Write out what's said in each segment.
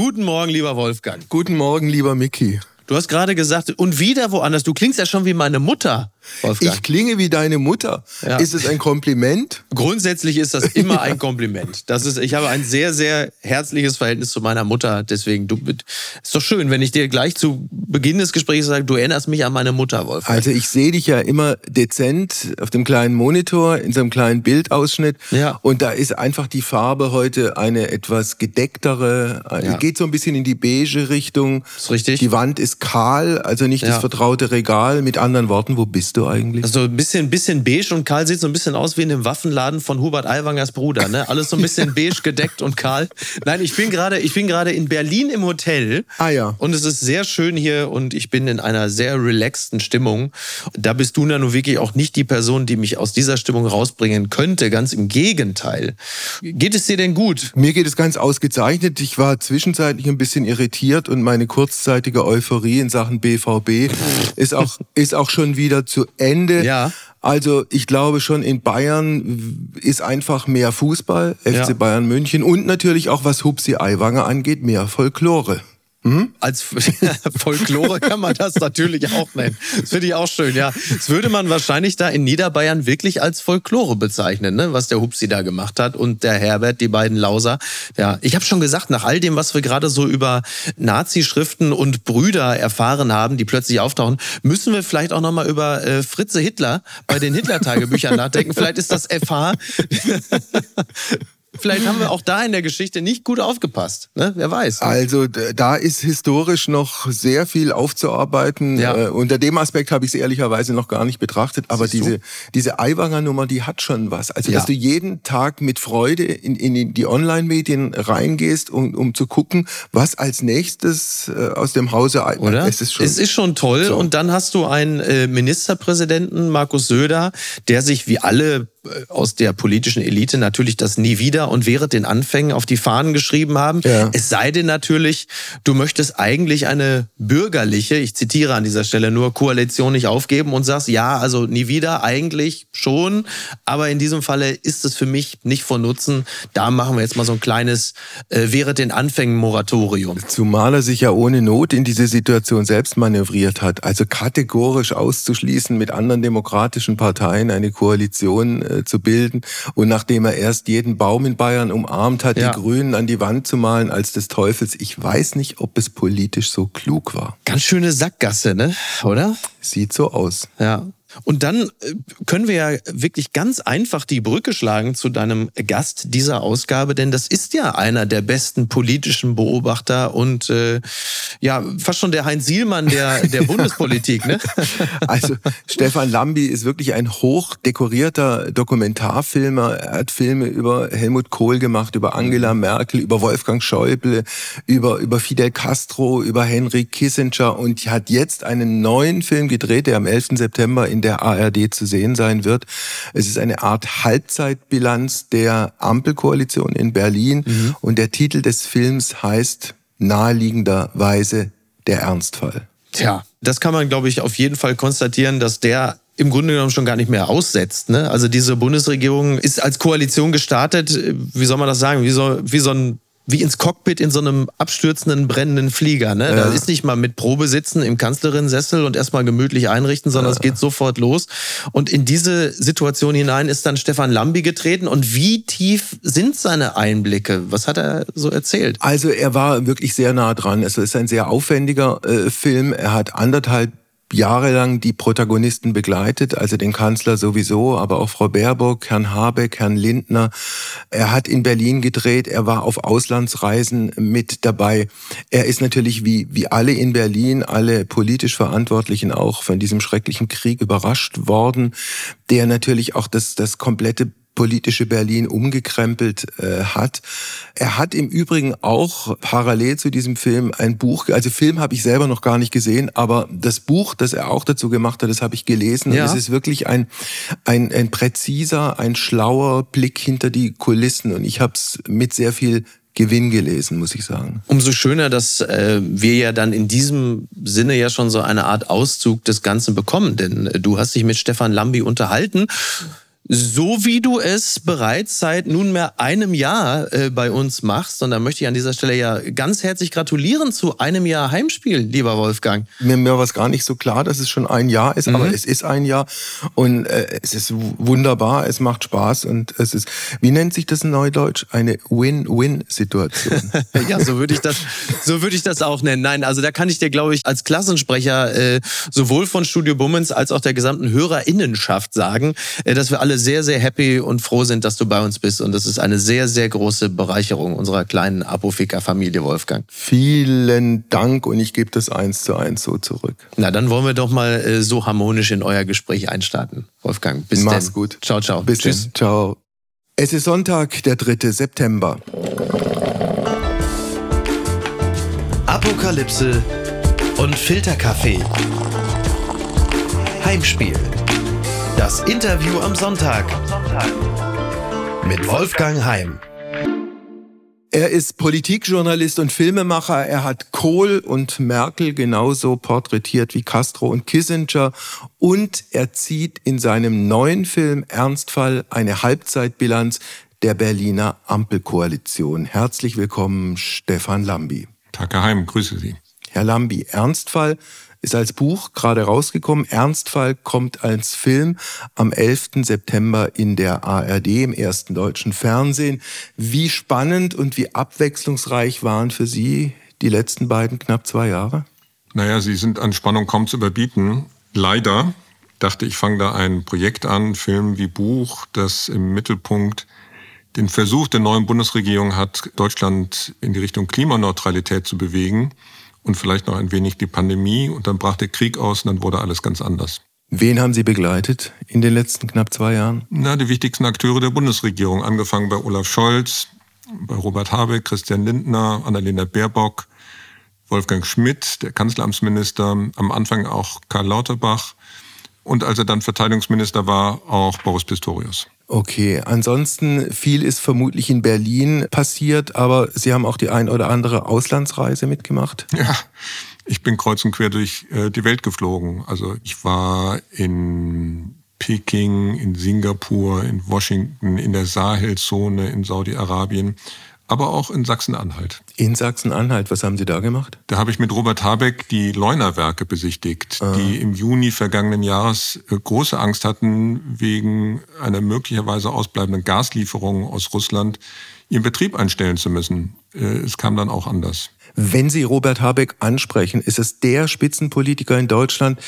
Guten Morgen, lieber Wolfgang. Guten Morgen, lieber Mickey. Du hast gerade gesagt, und wieder woanders. Du klingst ja schon wie meine Mutter. Wolfgang. Ich klinge wie deine Mutter. Ja. Ist es ein Kompliment? Grundsätzlich ist das immer ein Kompliment. Das ist, ich habe ein sehr, sehr herzliches Verhältnis zu meiner Mutter. Deswegen, du ist doch schön, wenn ich dir gleich zu Beginn des Gesprächs sage, du erinnerst mich an meine Mutter, Wolfgang. Also ich sehe dich ja immer dezent auf dem kleinen Monitor, in so einem kleinen Bildausschnitt. Ja. Und da ist einfach die Farbe heute eine etwas gedecktere, ja. geht so ein bisschen in die beige Richtung. Ist richtig. Die Wand ist kahl, also nicht ja. das vertraute Regal. Mit anderen Worten, wo bist du? Du eigentlich? Also ein bisschen, bisschen beige und kahl sieht so ein bisschen aus wie in dem Waffenladen von Hubert Aiwangers Bruder. Ne? Alles so ein bisschen beige gedeckt und kahl. Nein, ich bin gerade, ich bin gerade in Berlin im Hotel. Ah ja. Und es ist sehr schön hier und ich bin in einer sehr relaxten Stimmung. Da bist du ja nun wirklich auch nicht die Person, die mich aus dieser Stimmung rausbringen könnte. Ganz im Gegenteil. Geht es dir denn gut? Mir geht es ganz ausgezeichnet. Ich war zwischenzeitlich ein bisschen irritiert und meine kurzzeitige Euphorie in Sachen BVB ist auch, ist auch schon wieder zu Ende. Ja. Also ich glaube schon in Bayern ist einfach mehr Fußball, FC ja. Bayern München und natürlich auch was Hupsi Aiwanger angeht, mehr Folklore. Mhm. Als Folklore kann man das natürlich auch nennen. Das finde ich auch schön, ja. Das würde man wahrscheinlich da in Niederbayern wirklich als Folklore bezeichnen, ne? was der Hupsi da gemacht hat und der Herbert, die beiden Lauser. Ja, ich habe schon gesagt, nach all dem, was wir gerade so über Nazi-Schriften und Brüder erfahren haben, die plötzlich auftauchen, müssen wir vielleicht auch nochmal über äh, Fritze Hitler bei den Hitler-Tagebüchern nachdenken. Vielleicht ist das FH Vielleicht haben wir auch da in der Geschichte nicht gut aufgepasst. Ne? Wer weiß. Also da ist historisch noch sehr viel aufzuarbeiten. Ja. Äh, unter dem Aspekt habe ich es ehrlicherweise noch gar nicht betrachtet. Aber diese, diese Aiwanger Nummer, die hat schon was. Also ja. dass du jeden Tag mit Freude in, in die Online-Medien reingehst, um, um zu gucken, was als nächstes äh, aus dem Hause... Oder? Es ist schon, es ist schon toll. So. Und dann hast du einen äh, Ministerpräsidenten, Markus Söder, der sich wie alle aus der politischen Elite natürlich das nie wieder und während den Anfängen auf die Fahnen geschrieben haben. Ja. Es sei denn natürlich, du möchtest eigentlich eine bürgerliche, ich zitiere an dieser Stelle nur, Koalition nicht aufgeben und sagst, ja, also nie wieder, eigentlich schon, aber in diesem Falle ist es für mich nicht von Nutzen. Da machen wir jetzt mal so ein kleines äh, während den Anfängen Moratorium. Zumal er sich ja ohne Not in diese Situation selbst manövriert hat. Also kategorisch auszuschließen, mit anderen demokratischen Parteien eine Koalition äh, zu bilden. Und nachdem er erst jeden Baum in Bayern umarmt hat, ja. die Grünen an die Wand zu malen als des Teufels, ich weiß nicht, ob es politisch so klug war. Ganz schöne Sackgasse, ne? Oder? Sieht so aus. Ja. Und dann äh, können wir ja wirklich ganz einfach die Brücke schlagen zu deinem Gast dieser Ausgabe, denn das ist ja einer der besten politischen Beobachter und äh, ja, fast schon der Heinz Sielmann der, der Bundespolitik. Ne? Also Stefan Lambi ist wirklich ein hochdekorierter Dokumentarfilmer. Er hat Filme über Helmut Kohl gemacht, über Angela Merkel, über Wolfgang Schäuble, über, über Fidel Castro, über Henry Kissinger und hat jetzt einen neuen Film gedreht, der am 11. September in der der ARD zu sehen sein wird. Es ist eine Art Halbzeitbilanz der Ampelkoalition in Berlin mhm. und der Titel des Films heißt naheliegenderweise der Ernstfall. Tja, das kann man, glaube ich, auf jeden Fall konstatieren, dass der im Grunde genommen schon gar nicht mehr aussetzt. Ne? Also diese Bundesregierung ist als Koalition gestartet, wie soll man das sagen, wie so, wie so ein wie ins Cockpit in so einem abstürzenden, brennenden Flieger. Ne? Ja. Da ist nicht mal mit Probe sitzen im Kanzlerinnensessel und erstmal gemütlich einrichten, sondern ja. es geht sofort los. Und in diese Situation hinein ist dann Stefan Lambi getreten. Und wie tief sind seine Einblicke? Was hat er so erzählt? Also er war wirklich sehr nah dran. Es ist ein sehr aufwendiger äh, Film. Er hat anderthalb jahrelang die Protagonisten begleitet, also den Kanzler sowieso, aber auch Frau Baerbock, Herrn Habeck, Herrn Lindner. Er hat in Berlin gedreht, er war auf Auslandsreisen mit dabei. Er ist natürlich wie, wie alle in Berlin, alle politisch Verantwortlichen auch von diesem schrecklichen Krieg überrascht worden, der natürlich auch das, das komplette politische Berlin umgekrempelt äh, hat. Er hat im Übrigen auch parallel zu diesem Film ein Buch, also Film habe ich selber noch gar nicht gesehen, aber das Buch, das er auch dazu gemacht hat, das habe ich gelesen. Ja. Und es ist wirklich ein, ein, ein präziser, ein schlauer Blick hinter die Kulissen. Und ich habe es mit sehr viel Gewinn gelesen, muss ich sagen. Umso schöner, dass äh, wir ja dann in diesem Sinne ja schon so eine Art Auszug des Ganzen bekommen, denn äh, du hast dich mit Stefan Lambi unterhalten so wie du es bereits seit nunmehr einem Jahr äh, bei uns machst. Und da möchte ich an dieser Stelle ja ganz herzlich gratulieren zu einem Jahr Heimspiel, lieber Wolfgang. Mir, mir war es gar nicht so klar, dass es schon ein Jahr ist, mhm. aber es ist ein Jahr und äh, es ist wunderbar, es macht Spaß und es ist, wie nennt sich das in Neudeutsch? Eine Win-Win-Situation. ja, so würde ich das, so würde ich das auch nennen. Nein, also da kann ich dir, glaube ich, als Klassensprecher äh, sowohl von Studio Bummens als auch der gesamten Hörerinnenschaft sagen, äh, dass wir alle sehr, sehr happy und froh sind, dass du bei uns bist. Und das ist eine sehr, sehr große Bereicherung unserer kleinen Apotheker-Familie, Wolfgang. Vielen Dank und ich gebe das eins zu eins so zurück. Na, dann wollen wir doch mal äh, so harmonisch in euer Gespräch einstarten. Wolfgang, bis Mach's denn. gut. Ciao, ciao. Bis Tschüss. Denn. Ciao. Es ist Sonntag, der 3. September. Apokalypse und Filterkaffee. Heimspiel. Das Interview am Sonntag. Mit Wolfgang Heim. Er ist Politikjournalist und Filmemacher. Er hat Kohl und Merkel genauso porträtiert wie Castro und Kissinger. Und er zieht in seinem neuen Film Ernstfall eine Halbzeitbilanz der Berliner Ampelkoalition. Herzlich willkommen, Stefan Lambi. Tag, Herr Heim, grüße Sie. Herr Lambi, Ernstfall ist als Buch gerade rausgekommen. Ernstfall kommt als Film am 11. September in der ARD, im ersten deutschen Fernsehen. Wie spannend und wie abwechslungsreich waren für Sie die letzten beiden knapp zwei Jahre? Naja, sie sind an Spannung kaum zu überbieten. Leider dachte ich, fange da ein Projekt an, Film wie Buch, das im Mittelpunkt den Versuch der neuen Bundesregierung hat, Deutschland in die Richtung Klimaneutralität zu bewegen und vielleicht noch ein wenig die Pandemie und dann brach der Krieg aus und dann wurde alles ganz anders. Wen haben Sie begleitet in den letzten knapp zwei Jahren? Na, die wichtigsten Akteure der Bundesregierung, angefangen bei Olaf Scholz, bei Robert Habeck, Christian Lindner, Annalena Baerbock, Wolfgang Schmidt, der Kanzleramtsminister, am Anfang auch Karl Lauterbach und als er dann Verteidigungsminister war, auch Boris Pistorius. Okay, ansonsten viel ist vermutlich in Berlin passiert, aber Sie haben auch die ein oder andere Auslandsreise mitgemacht? Ja, ich bin kreuz und quer durch äh, die Welt geflogen. Also ich war in Peking, in Singapur, in Washington, in der Sahelzone, in Saudi-Arabien aber auch in Sachsen-Anhalt. In Sachsen-Anhalt, was haben Sie da gemacht? Da habe ich mit Robert Habeck die Leuner-Werke besichtigt, Aha. die im Juni vergangenen Jahres äh, große Angst hatten, wegen einer möglicherweise ausbleibenden Gaslieferung aus Russland ihren Betrieb einstellen zu müssen. Äh, es kam dann auch anders. Wenn Sie Robert Habeck ansprechen, ist es der Spitzenpolitiker in Deutschland,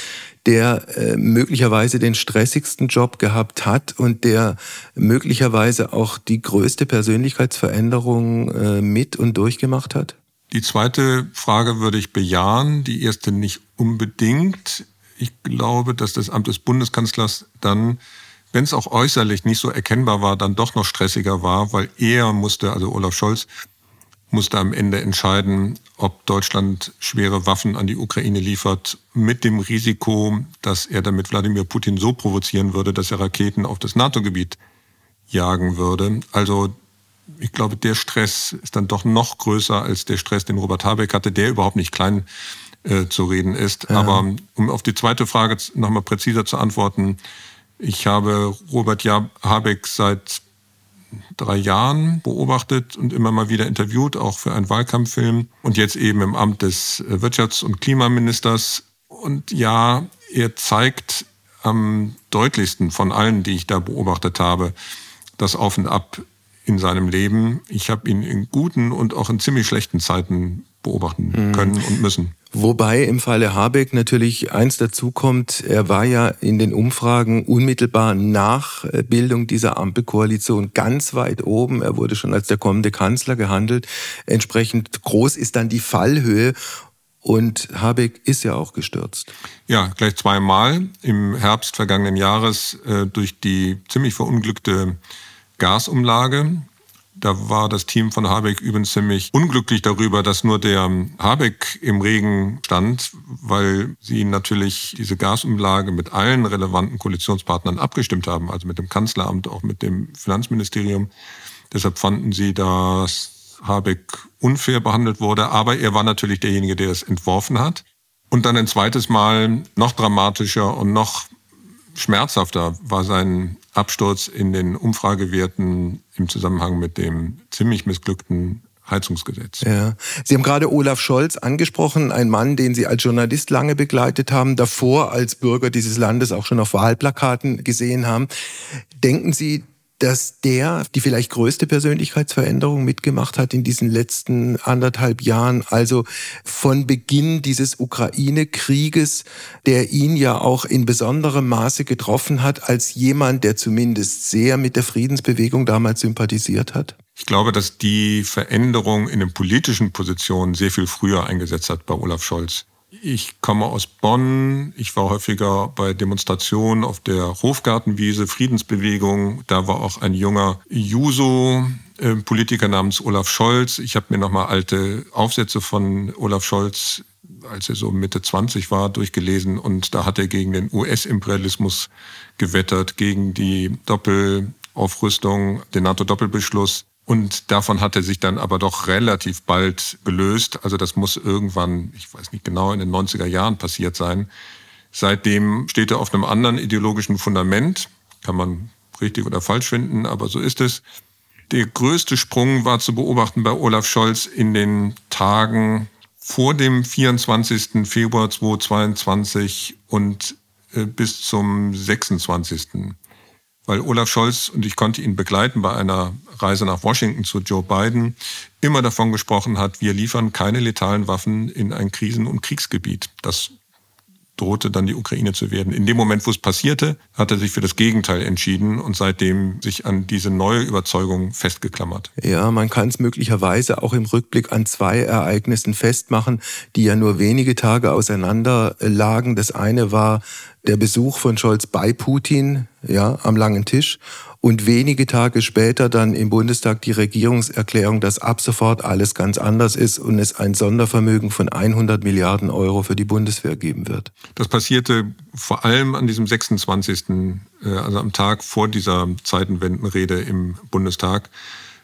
der äh, möglicherweise den stressigsten Job gehabt hat und der möglicherweise auch die größte Persönlichkeitsveränderung äh, mit und durchgemacht hat? Die zweite Frage würde ich bejahen, die erste nicht unbedingt. Ich glaube, dass das Amt des Bundeskanzlers dann, wenn es auch äußerlich nicht so erkennbar war, dann doch noch stressiger war, weil er musste, also Olaf Scholz, musste am Ende entscheiden, ob Deutschland schwere Waffen an die Ukraine liefert, mit dem Risiko, dass er damit Wladimir Putin so provozieren würde, dass er Raketen auf das NATO-Gebiet jagen würde. Also ich glaube, der Stress ist dann doch noch größer als der Stress, den Robert Habeck hatte, der überhaupt nicht klein äh, zu reden ist. Ja. Aber um auf die zweite Frage nochmal präziser zu antworten, ich habe Robert Habeck seit drei Jahren beobachtet und immer mal wieder interviewt, auch für einen Wahlkampffilm und jetzt eben im Amt des äh, Wirtschafts- und Klimaministers. Und ja, er zeigt am deutlichsten von allen, die ich da beobachtet habe, das Auf und Ab in seinem Leben. Ich habe ihn in guten und auch in ziemlich schlechten Zeiten beobachten hm. können und müssen. Wobei im Falle Habeck natürlich eins dazukommt, er war ja in den Umfragen unmittelbar nach Bildung dieser Ampelkoalition ganz weit oben. Er wurde schon als der kommende Kanzler gehandelt. Entsprechend groß ist dann die Fallhöhe. Und Habeck ist ja auch gestürzt. Ja, gleich zweimal. Im Herbst vergangenen Jahres äh, durch die ziemlich verunglückte Gasumlage da war das Team von Habeck übrigens ziemlich unglücklich darüber, dass nur der Habeck im Regen stand, weil sie natürlich diese Gasumlage mit allen relevanten Koalitionspartnern abgestimmt haben, also mit dem Kanzleramt, auch mit dem Finanzministerium. Deshalb fanden sie, dass Habeck unfair behandelt wurde, aber er war natürlich derjenige, der es entworfen hat. Und dann ein zweites Mal noch dramatischer und noch schmerzhafter war sein Absturz in den Umfragewerten im Zusammenhang mit dem ziemlich missglückten Heizungsgesetz. Ja. Sie haben gerade Olaf Scholz angesprochen, ein Mann, den Sie als Journalist lange begleitet haben, davor als Bürger dieses Landes auch schon auf Wahlplakaten gesehen haben. Denken Sie, dass der die vielleicht größte Persönlichkeitsveränderung mitgemacht hat in diesen letzten anderthalb Jahren, also von Beginn dieses Ukraine-Krieges, der ihn ja auch in besonderem Maße getroffen hat, als jemand, der zumindest sehr mit der Friedensbewegung damals sympathisiert hat? Ich glaube, dass die Veränderung in den politischen Positionen sehr viel früher eingesetzt hat bei Olaf Scholz. Ich komme aus Bonn. Ich war häufiger bei Demonstrationen auf der Hofgartenwiese, Friedensbewegung. Da war auch ein junger Juso-Politiker namens Olaf Scholz. Ich habe mir nochmal alte Aufsätze von Olaf Scholz, als er so Mitte 20 war, durchgelesen. Und da hat er gegen den US-Imperialismus gewettert, gegen die Doppelaufrüstung, den NATO-Doppelbeschluss. Und davon hat er sich dann aber doch relativ bald gelöst. Also das muss irgendwann, ich weiß nicht genau, in den 90er Jahren passiert sein. Seitdem steht er auf einem anderen ideologischen Fundament. Kann man richtig oder falsch finden, aber so ist es. Der größte Sprung war zu beobachten bei Olaf Scholz in den Tagen vor dem 24. Februar 2022 und äh, bis zum 26 weil Olaf Scholz, und ich konnte ihn begleiten bei einer Reise nach Washington zu Joe Biden, immer davon gesprochen hat, wir liefern keine letalen Waffen in ein Krisen- und Kriegsgebiet. Das drohte dann die Ukraine zu werden. In dem Moment, wo es passierte, hat er sich für das Gegenteil entschieden und seitdem sich an diese neue Überzeugung festgeklammert. Ja, man kann es möglicherweise auch im Rückblick an zwei Ereignissen festmachen, die ja nur wenige Tage auseinander lagen. Das eine war der Besuch von Scholz bei Putin, ja, am langen Tisch und wenige Tage später dann im Bundestag die Regierungserklärung, dass ab sofort alles ganz anders ist und es ein Sondervermögen von 100 Milliarden Euro für die Bundeswehr geben wird. Das passierte vor allem an diesem 26., äh, also am Tag vor dieser Zeitenwendenrede im Bundestag.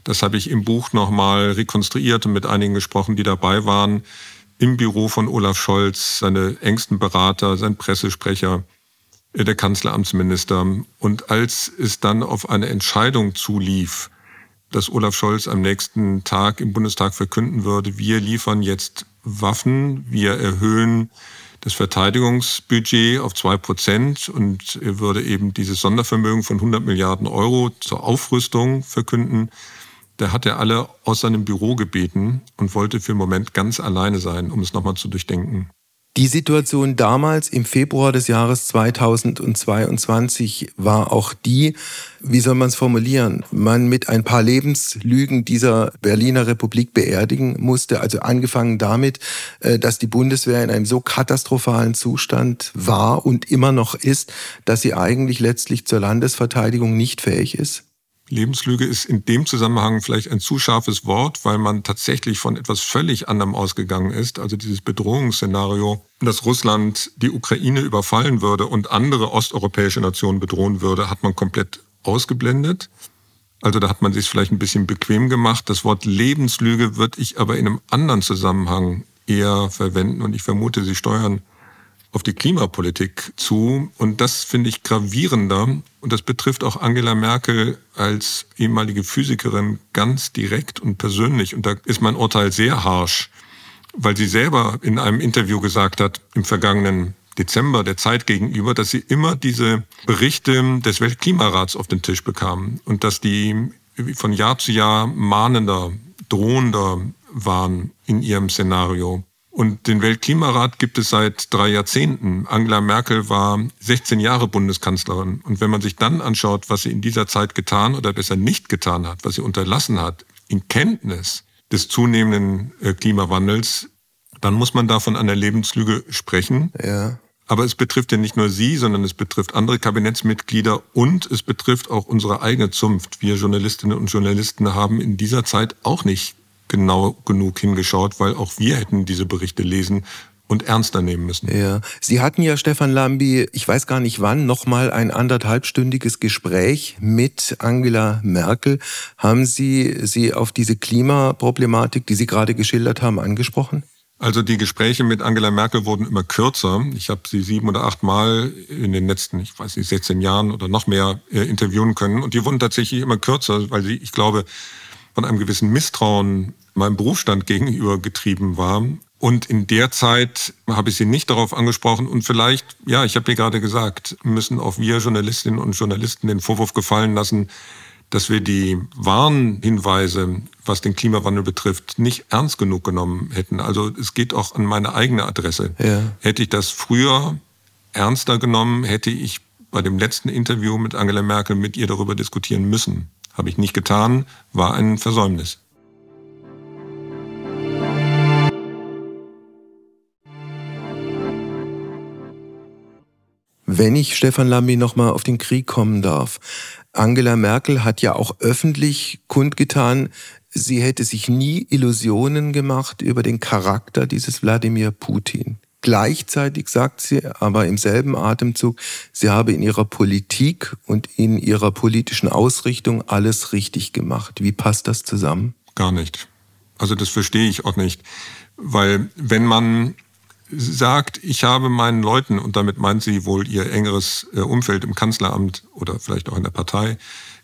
Das habe ich im Buch nochmal rekonstruiert und mit einigen gesprochen, die dabei waren. Im Büro von Olaf Scholz, seine engsten Berater, sein Pressesprecher, der Kanzleramtsminister. Und als es dann auf eine Entscheidung zulief, dass Olaf Scholz am nächsten Tag im Bundestag verkünden würde, wir liefern jetzt Waffen, wir erhöhen das Verteidigungsbudget auf zwei Prozent und er würde eben dieses Sondervermögen von 100 Milliarden Euro zur Aufrüstung verkünden. Da hat er alle aus seinem Büro gebeten und wollte für den Moment ganz alleine sein, um es nochmal zu durchdenken. Die Situation damals im Februar des Jahres 2022 war auch die, wie soll man es formulieren, man mit ein paar Lebenslügen dieser Berliner Republik beerdigen musste. Also angefangen damit, äh, dass die Bundeswehr in einem so katastrophalen Zustand war und immer noch ist, dass sie eigentlich letztlich zur Landesverteidigung nicht fähig ist. Lebenslüge ist in dem Zusammenhang vielleicht ein zu scharfes Wort, weil man tatsächlich von etwas völlig anderem ausgegangen ist. Also dieses Bedrohungsszenario, dass Russland die Ukraine überfallen würde und andere osteuropäische Nationen bedrohen würde, hat man komplett ausgeblendet. Also da hat man sich vielleicht ein bisschen bequem gemacht. Das Wort Lebenslüge würde ich aber in einem anderen Zusammenhang eher verwenden und ich vermute, Sie steuern auf die Klimapolitik zu. Und das finde ich gravierender. Und das betrifft auch Angela Merkel als ehemalige Physikerin ganz direkt und persönlich. Und da ist mein Urteil sehr harsch, weil sie selber in einem Interview gesagt hat, im vergangenen Dezember der Zeit gegenüber, dass sie immer diese Berichte des Weltklimarats auf den Tisch bekam und dass die von Jahr zu Jahr mahnender, drohender waren in ihrem Szenario. Und den Weltklimarat gibt es seit drei Jahrzehnten. Angela Merkel war 16 Jahre Bundeskanzlerin. Und wenn man sich dann anschaut, was sie in dieser Zeit getan oder besser nicht getan hat, was sie unterlassen hat, in Kenntnis des zunehmenden äh, Klimawandels, dann muss man da von einer Lebenslüge sprechen. Ja. Aber es betrifft ja nicht nur Sie, sondern es betrifft andere Kabinettsmitglieder und es betrifft auch unsere eigene Zunft. Wir Journalistinnen und Journalisten haben in dieser Zeit auch nicht genau genug hingeschaut, weil auch wir hätten diese Berichte lesen und ernster nehmen müssen. Ja, Sie hatten ja Stefan Lambi, ich weiß gar nicht wann, nochmal ein anderthalbstündiges Gespräch mit Angela Merkel. Haben Sie sie auf diese Klimaproblematik, die Sie gerade geschildert haben, angesprochen? Also die Gespräche mit Angela Merkel wurden immer kürzer. Ich habe sie sieben oder acht Mal in den letzten, ich weiß nicht, 16 Jahren oder noch mehr äh, interviewen können. Und die wurden tatsächlich immer kürzer, weil sie, ich glaube, von einem gewissen Misstrauen meinem Berufsstand gegenüber getrieben war. Und in der Zeit habe ich sie nicht darauf angesprochen. Und vielleicht, ja, ich habe ihr gerade gesagt, müssen auch wir Journalistinnen und Journalisten den Vorwurf gefallen lassen, dass wir die Warnhinweise, was den Klimawandel betrifft, nicht ernst genug genommen hätten. Also es geht auch an meine eigene Adresse. Ja. Hätte ich das früher ernster genommen, hätte ich bei dem letzten Interview mit Angela Merkel mit ihr darüber diskutieren müssen. Habe ich nicht getan, war ein Versäumnis. Wenn ich, Stefan Lambi, nochmal auf den Krieg kommen darf. Angela Merkel hat ja auch öffentlich kundgetan, sie hätte sich nie Illusionen gemacht über den Charakter dieses Wladimir Putin. Gleichzeitig sagt sie aber im selben Atemzug, sie habe in ihrer Politik und in ihrer politischen Ausrichtung alles richtig gemacht. Wie passt das zusammen? Gar nicht. Also das verstehe ich auch nicht. Weil wenn man sagt, ich habe meinen Leuten, und damit meint sie wohl ihr engeres äh, Umfeld im Kanzleramt oder vielleicht auch in der Partei,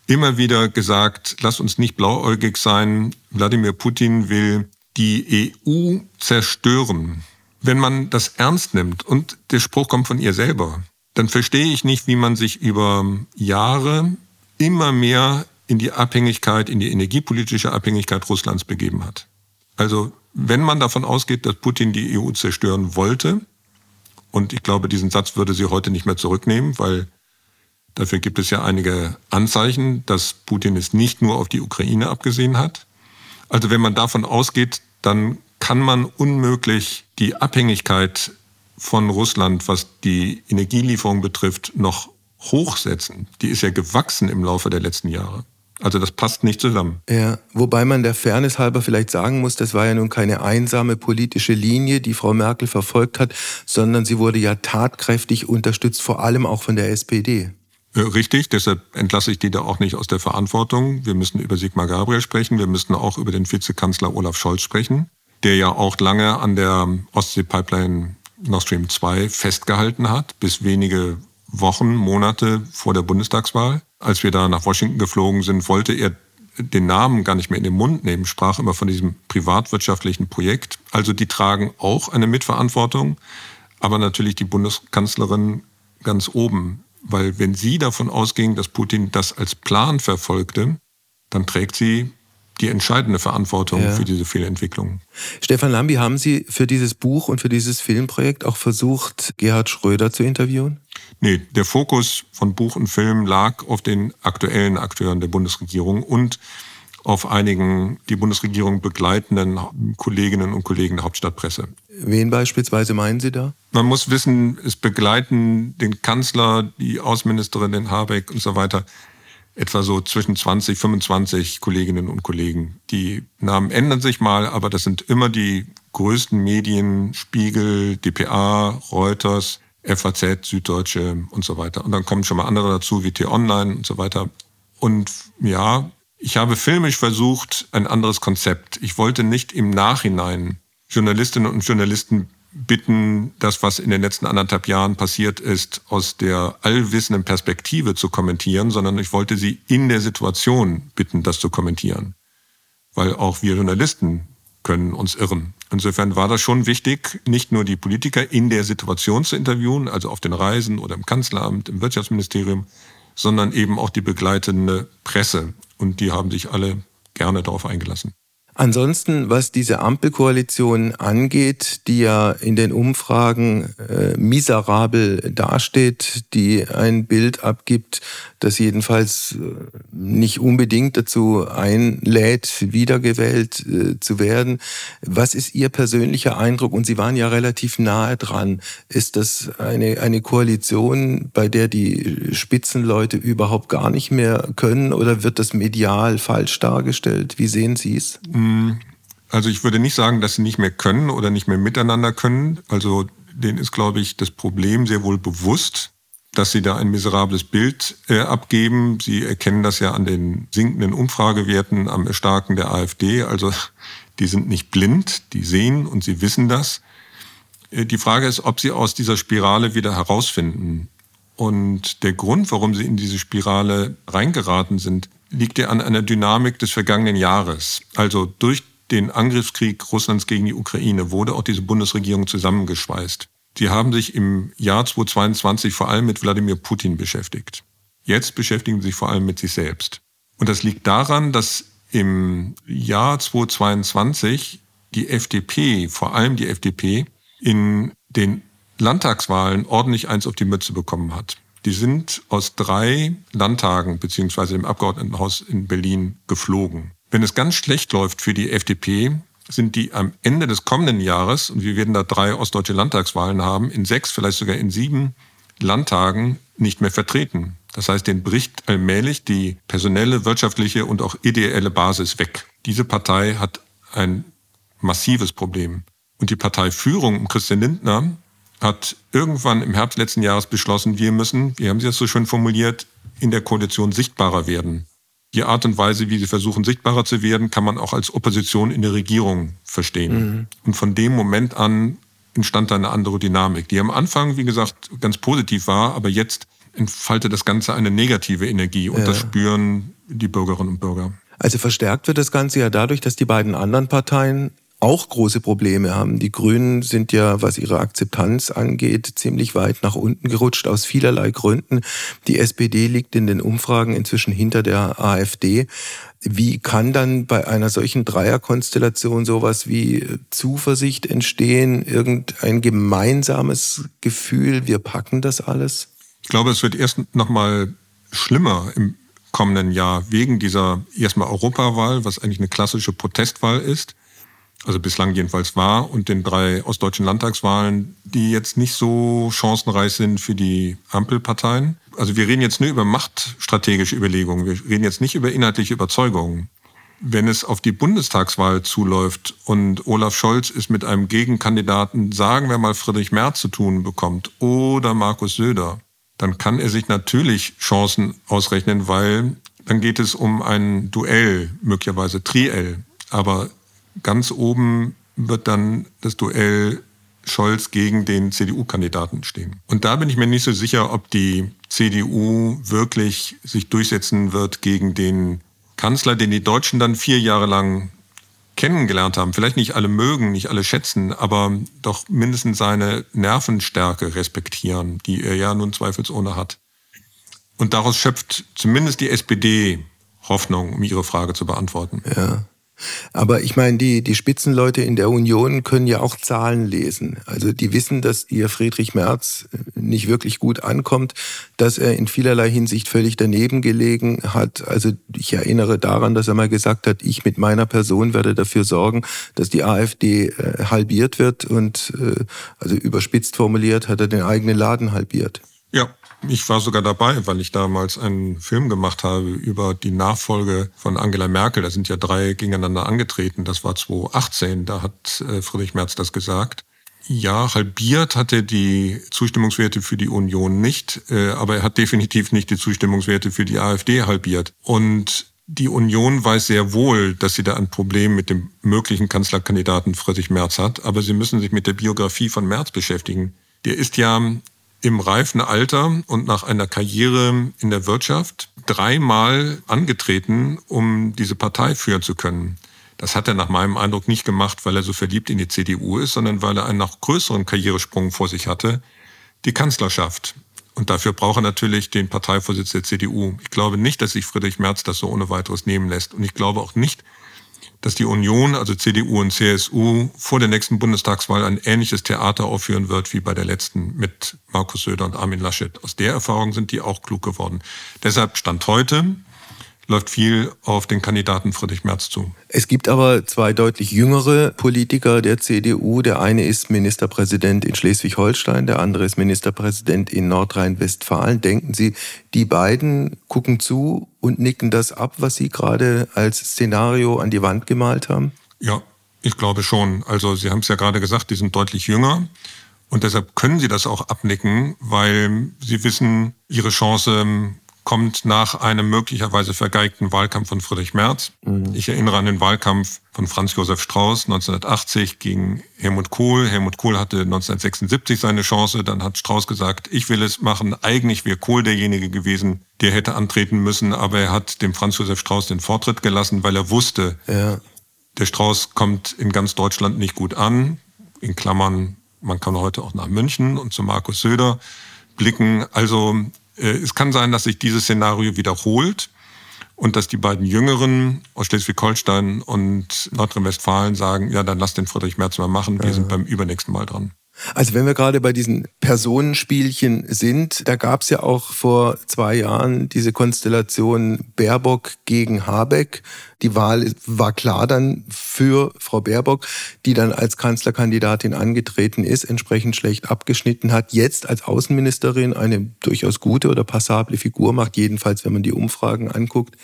immer wieder gesagt, lass uns nicht blauäugig sein, Wladimir Putin will die EU zerstören. Wenn man das ernst nimmt und der Spruch kommt von ihr selber, dann verstehe ich nicht, wie man sich über Jahre immer mehr in die Abhängigkeit, in die energiepolitische Abhängigkeit Russlands begeben hat. Also wenn man davon ausgeht, dass Putin die EU zerstören wollte, und ich glaube, diesen Satz würde sie heute nicht mehr zurücknehmen, weil dafür gibt es ja einige Anzeichen, dass Putin es nicht nur auf die Ukraine abgesehen hat. Also wenn man davon ausgeht, dann kann man unmöglich die Abhängigkeit von Russland, was die Energielieferung betrifft, noch hochsetzen. Die ist ja gewachsen im Laufe der letzten Jahre. Also das passt nicht zusammen. Ja, wobei man der Fairness halber vielleicht sagen muss, das war ja nun keine einsame politische Linie, die Frau Merkel verfolgt hat, sondern sie wurde ja tatkräftig unterstützt, vor allem auch von der SPD. Richtig, deshalb entlasse ich die da auch nicht aus der Verantwortung. Wir müssen über Sigmar Gabriel sprechen, wir müssen auch über den Vizekanzler Olaf Scholz sprechen, der ja auch lange an der Ostsee-Pipeline Nord Stream 2 festgehalten hat, bis wenige Wochen, Monate vor der Bundestagswahl. Als wir da nach Washington geflogen sind, wollte er den Namen gar nicht mehr in den Mund nehmen, sprach immer von diesem privatwirtschaftlichen Projekt. Also die tragen auch eine Mitverantwortung, aber natürlich die Bundeskanzlerin ganz oben. Weil wenn sie davon ausging, dass Putin das als Plan verfolgte, dann trägt sie die entscheidende Verantwortung ja. für diese Fehlentwicklung. Stefan Lambi, haben Sie für dieses Buch und für dieses Filmprojekt auch versucht, Gerhard Schröder zu interviewen? Nee, der Fokus von Buch und Film lag auf den aktuellen Akteuren der Bundesregierung und auf einigen die Bundesregierung begleitenden Kolleginnen und Kollegen der Hauptstadtpresse. Wen beispielsweise meinen Sie da? Man muss wissen, es begleiten den Kanzler, die Außenministerin, den Habeck und so weiter etwa so zwischen 20, 25 Kolleginnen und Kollegen. Die Namen ändern sich mal, aber das sind immer die größten Medien, Spiegel, dpa, Reuters, FAZ, Süddeutsche und so weiter. Und dann kommen schon mal andere dazu, wie T-Online und so weiter. Und ja, ich habe filmisch versucht, ein anderes Konzept. Ich wollte nicht im Nachhinein Journalistinnen und Journalisten bitten, das, was in den letzten anderthalb Jahren passiert ist, aus der allwissenden Perspektive zu kommentieren, sondern ich wollte sie in der Situation bitten, das zu kommentieren. Weil auch wir Journalisten können uns irren. Insofern war das schon wichtig, nicht nur die Politiker in der Situation zu interviewen, also auf den Reisen oder im Kanzleramt, im Wirtschaftsministerium, sondern eben auch die begleitende Presse. Und die haben sich alle gerne darauf eingelassen. Ansonsten, was diese Ampelkoalition angeht, die ja in den Umfragen äh, miserabel dasteht, die ein Bild abgibt, das jedenfalls äh, nicht unbedingt dazu einlädt, wiedergewählt äh, zu werden. Was ist Ihr persönlicher Eindruck? Und Sie waren ja relativ nahe dran. Ist das eine, eine Koalition, bei der die Spitzenleute überhaupt gar nicht mehr können oder wird das medial falsch dargestellt? Wie sehen Sie es? Mm, also ich würde nicht sagen, dass sie nicht mehr können oder nicht mehr miteinander können. Also denen ist, glaube ich, das Problem sehr wohl bewusst, dass sie da ein miserables Bild äh, abgeben. Sie erkennen das ja an den sinkenden Umfragewerten, am Erstarken der AfD. Also Die sind nicht blind, die sehen und sie wissen das. Äh, die Frage ist, ob sie aus dieser Spirale wieder herausfinden. Und der Grund, warum sie in diese Spirale reingeraten sind, liegt ja an einer Dynamik des vergangenen Jahres. Also durch den Angriffskrieg Russlands gegen die Ukraine wurde auch diese Bundesregierung zusammengeschweißt. Sie haben sich im Jahr 2022 vor allem mit Wladimir Putin beschäftigt. Jetzt beschäftigen sie sich vor allem mit sich selbst. Und das liegt daran, dass im Jahr 2022 die FDP, vor allem die FDP, in den Landtagswahlen ordentlich eins auf die Mütze bekommen hat. Die sind aus drei Landtagen beziehungsweise dem Abgeordnetenhaus in Berlin geflogen. Wenn es ganz schlecht läuft für die FDP, sind die am Ende des kommenden Jahres, und wir werden da drei ostdeutsche Landtagswahlen haben, in sechs, vielleicht sogar in sieben Landtagen nicht mehr vertreten. Das heißt, den bricht allmählich die personelle, wirtschaftliche und auch ideelle Basis weg. Diese Partei hat ein massives Problem. Und die Parteiführung um Christian Lindner hat irgendwann im Herbst letzten Jahres beschlossen, wir müssen, wie haben Sie das so schön formuliert, in der Koalition sichtbarer werden. Die Art und Weise, wie sie versuchen, sichtbarer zu werden, kann man auch als Opposition in der Regierung verstehen. Mhm. Und von dem Moment an entstand da eine andere Dynamik, die am Anfang, wie gesagt, ganz positiv war, aber jetzt entfaltet das Ganze eine negative Energie und ja. das spüren die Bürgerinnen und Bürger. Also verstärkt wird das Ganze ja dadurch, dass die beiden anderen Parteien auch große Probleme haben. Die Grünen sind ja, was ihre Akzeptanz angeht, ziemlich weit nach unten gerutscht aus vielerlei Gründen. Die SPD liegt in den Umfragen inzwischen hinter der AfD. Wie kann dann bei einer solchen Dreierkonstellation sowas wie Zuversicht entstehen, irgendein gemeinsames Gefühl, wir packen das alles? Ich glaube, es wird erst noch mal schlimmer im kommenden Jahr wegen dieser erstmal Europawahl, was eigentlich eine klassische Protestwahl ist also bislang jedenfalls war, und den drei ostdeutschen Landtagswahlen, die jetzt nicht so chancenreich sind für die Ampelparteien. Also wir reden jetzt nur über machtstrategische Überlegungen, wir reden jetzt nicht über inhaltliche Überzeugungen. Wenn es auf die Bundestagswahl zuläuft und Olaf Scholz ist mit einem Gegenkandidaten, sagen wir mal Friedrich Merz zu tun bekommt oder Markus Söder, dann kann er sich natürlich Chancen ausrechnen, weil dann geht es um ein Duell, möglicherweise Triell. Aber ganz oben wird dann das Duell Scholz gegen den CDU-Kandidaten stehen. Und da bin ich mir nicht so sicher, ob die CDU wirklich sich durchsetzen wird gegen den Kanzler, den die Deutschen dann vier Jahre lang kennengelernt haben. Vielleicht nicht alle mögen, nicht alle schätzen, aber doch mindestens seine Nervenstärke respektieren, die er ja nun zweifelsohne hat. Und daraus schöpft zumindest die SPD Hoffnung, um Ihre Frage zu beantworten. Ja. Aber ich meine, die, die Spitzenleute in der Union können ja auch Zahlen lesen. Also die wissen, dass ihr Friedrich Merz äh, nicht wirklich gut ankommt, dass er in vielerlei Hinsicht völlig daneben gelegen hat. Also ich erinnere daran, dass er mal gesagt hat, ich mit meiner Person werde dafür sorgen, dass die AfD äh, halbiert wird und äh, also überspitzt formuliert hat er den eigenen Laden halbiert. Ja, ich war sogar dabei, weil ich damals einen Film gemacht habe über die Nachfolge von Angela Merkel. Da sind ja drei gegeneinander angetreten. Das war 2018. Da hat äh, Friedrich Merz das gesagt. Ja, halbiert hatte die Zustimmungswerte für die Union nicht, äh, aber er hat definitiv nicht die Zustimmungswerte für die AfD halbiert. Und die Union weiß sehr wohl, dass sie da ein Problem mit dem möglichen Kanzlerkandidaten Friedrich Merz hat, aber sie müssen sich mit der Biografie von Merz beschäftigen. Der ist ja im reifen Alter und nach einer Karriere in der Wirtschaft dreimal angetreten, um diese Partei führen zu können. Das hat er nach meinem Eindruck nicht gemacht, weil er so verliebt in die CDU ist, sondern weil er einen noch größeren Karrieresprung vor sich hatte, die Kanzlerschaft. Und dafür braucht er natürlich den Parteivorsitz der CDU. Ich glaube nicht, dass sich Friedrich Merz das so ohne weiteres nehmen lässt. Und ich glaube auch nicht, dass die Union, also CDU und CSU, vor der nächsten Bundestagswahl ein ähnliches Theater aufführen wird wie bei der letzten mit Markus Söder und Armin Laschet. Aus der Erfahrung sind die auch klug geworden. Deshalb stand heute, läuft viel auf den Kandidaten Friedrich Merz zu. Es gibt aber zwei deutlich jüngere Politiker der CDU. Der eine ist Ministerpräsident in Schleswig-Holstein, der andere ist Ministerpräsident in Nordrhein-Westfalen. Denken Sie, die beiden gucken zu und nicken das ab, was Sie gerade als Szenario an die Wand gemalt haben? Ja, ich glaube schon. Also Sie haben es ja gerade gesagt, die sind deutlich jünger. Und deshalb können sie das auch abnicken, weil sie wissen, ihre Chance kommt nach einem möglicherweise vergeigten Wahlkampf von Friedrich Merz. Mhm. Ich erinnere an den Wahlkampf von Franz Josef Strauß 1980 gegen Helmut Kohl. Helmut Kohl hatte 1976 seine Chance. Dann hat Strauß gesagt, ich will es machen. Eigentlich wäre Kohl derjenige gewesen, der hätte antreten müssen. Aber er hat dem Franz Josef Strauß den Vortritt gelassen, weil er wusste, ja. der Strauß kommt in ganz Deutschland nicht gut an. In Klammern, man kann heute auch nach München und zu Markus Söder blicken. Also es kann sein, dass sich dieses Szenario wiederholt und dass die beiden Jüngeren aus Schleswig-Holstein und Nordrhein-Westfalen sagen, ja, dann lass den Friedrich Merz mal machen, wir ja. sind beim übernächsten Mal dran. Also wenn wir gerade bei diesen Personenspielchen sind, da gab es ja auch vor zwei Jahren diese Konstellation Baerbock gegen Habeck. Die Wahl war klar dann für Frau Baerbock, die dann als Kanzlerkandidatin angetreten ist, entsprechend schlecht abgeschnitten hat, jetzt als Außenministerin eine durchaus gute oder passable Figur macht, jedenfalls wenn man die Umfragen anguckt.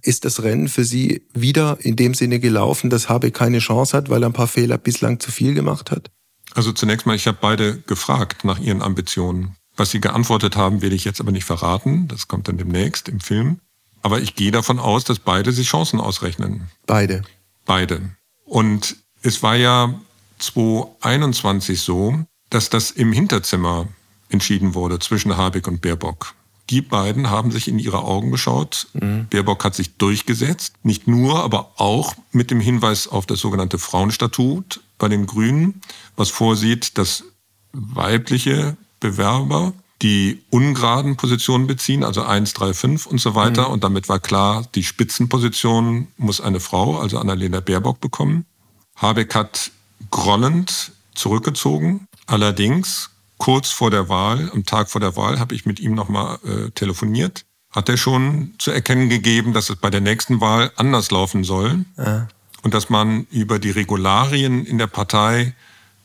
Ist das Rennen für Sie wieder in dem Sinne gelaufen, dass Habeck keine Chance hat, weil er ein paar Fehler bislang zu viel gemacht hat? Also zunächst mal, ich habe beide gefragt nach ihren Ambitionen. Was sie geantwortet haben, werde ich jetzt aber nicht verraten. Das kommt dann demnächst im Film. Aber ich gehe davon aus, dass beide sich Chancen ausrechnen. Beide. Beide. Und es war ja 2021 so, dass das im Hinterzimmer entschieden wurde zwischen Habeck und Baerbock. Die beiden haben sich in ihre Augen geschaut. Mhm. Baerbock hat sich durchgesetzt. Nicht nur, aber auch mit dem Hinweis auf das sogenannte Frauenstatut bei den Grünen, was vorsieht, dass weibliche Bewerber die ungeraden Positionen beziehen, also 1, 3, 5 und so weiter. Mhm. Und damit war klar, die Spitzenposition muss eine Frau, also Annalena Baerbock, bekommen. Habeck hat grollend zurückgezogen. Allerdings kurz vor der Wahl, am Tag vor der Wahl, habe ich mit ihm nochmal äh, telefoniert. Hat er schon zu erkennen gegeben, dass es bei der nächsten Wahl anders laufen soll. Ja. Und dass man über die Regularien in der Partei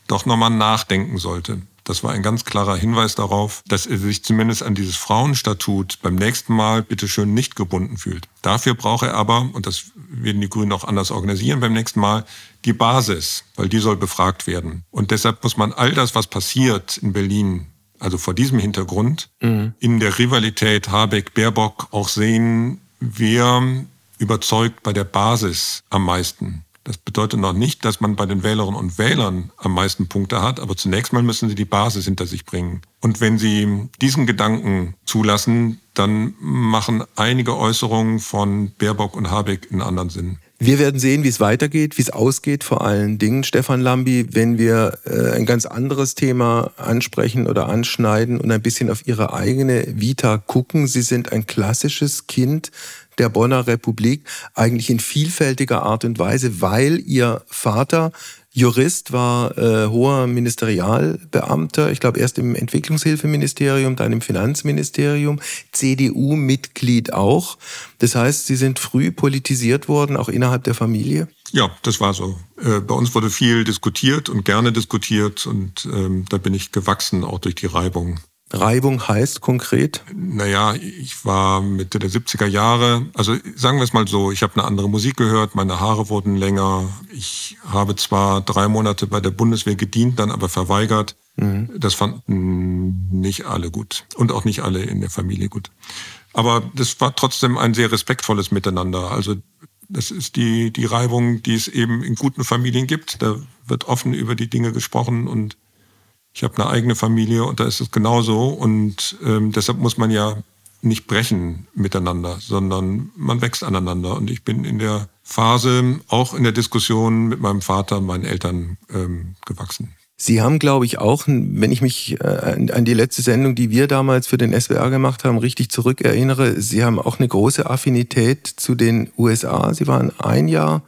doch nochmal nachdenken sollte. Das war ein ganz klarer Hinweis darauf, dass er sich zumindest an dieses Frauenstatut beim nächsten Mal bitteschön nicht gebunden fühlt. Dafür braucht er aber, und das werden die Grünen auch anders organisieren beim nächsten Mal, die Basis, weil die soll befragt werden. Und deshalb muss man all das, was passiert in Berlin, also vor diesem Hintergrund, mhm. in der Rivalität Habeck-Baerbock auch sehen, wer überzeugt bei der Basis am meisten. Das bedeutet noch nicht, dass man bei den Wählerinnen und Wählern am meisten Punkte hat, aber zunächst mal müssen sie die Basis hinter sich bringen. Und wenn sie diesen Gedanken zulassen, dann machen einige Äußerungen von Baerbock und Habeck einen anderen Sinn. Wir werden sehen, wie es weitergeht, wie es ausgeht, vor allen Dingen, Stefan Lambi, wenn wir äh, ein ganz anderes Thema ansprechen oder anschneiden und ein bisschen auf Ihre eigene Vita gucken. Sie sind ein klassisches Kind der Bonner Republik, eigentlich in vielfältiger Art und Weise, weil Ihr Vater Jurist, war äh, hoher Ministerialbeamter, ich glaube erst im Entwicklungshilfeministerium, dann im Finanzministerium, CDU-Mitglied auch. Das heißt, Sie sind früh politisiert worden, auch innerhalb der Familie? Ja, das war so. Äh, bei uns wurde viel diskutiert und gerne diskutiert und ähm, da bin ich gewachsen, auch durch die Reibung. Reibung heißt konkret? Naja, ich war Mitte der 70er Jahre. Also sagen wir es mal so, ich habe eine andere Musik gehört, meine Haare wurden länger. Ich habe zwar drei Monate bei der Bundeswehr gedient, dann aber verweigert. Mhm. Das fanden nicht alle gut und auch nicht alle in der Familie gut. Aber das war trotzdem ein sehr respektvolles Miteinander. Also das ist die, die Reibung, die es eben in guten Familien gibt. Da wird offen über die Dinge gesprochen und ich habe eine eigene Familie und da ist es genauso. Und ähm, deshalb muss man ja nicht brechen miteinander, sondern man wächst aneinander. Und ich bin in der Phase, auch in der Diskussion mit meinem Vater, meinen Eltern ähm, gewachsen. Sie haben, glaube ich, auch, wenn ich mich äh, an die letzte Sendung, die wir damals für den SWR gemacht haben, richtig zurückerinnere, Sie haben auch eine große Affinität zu den USA. Sie waren ein Jahr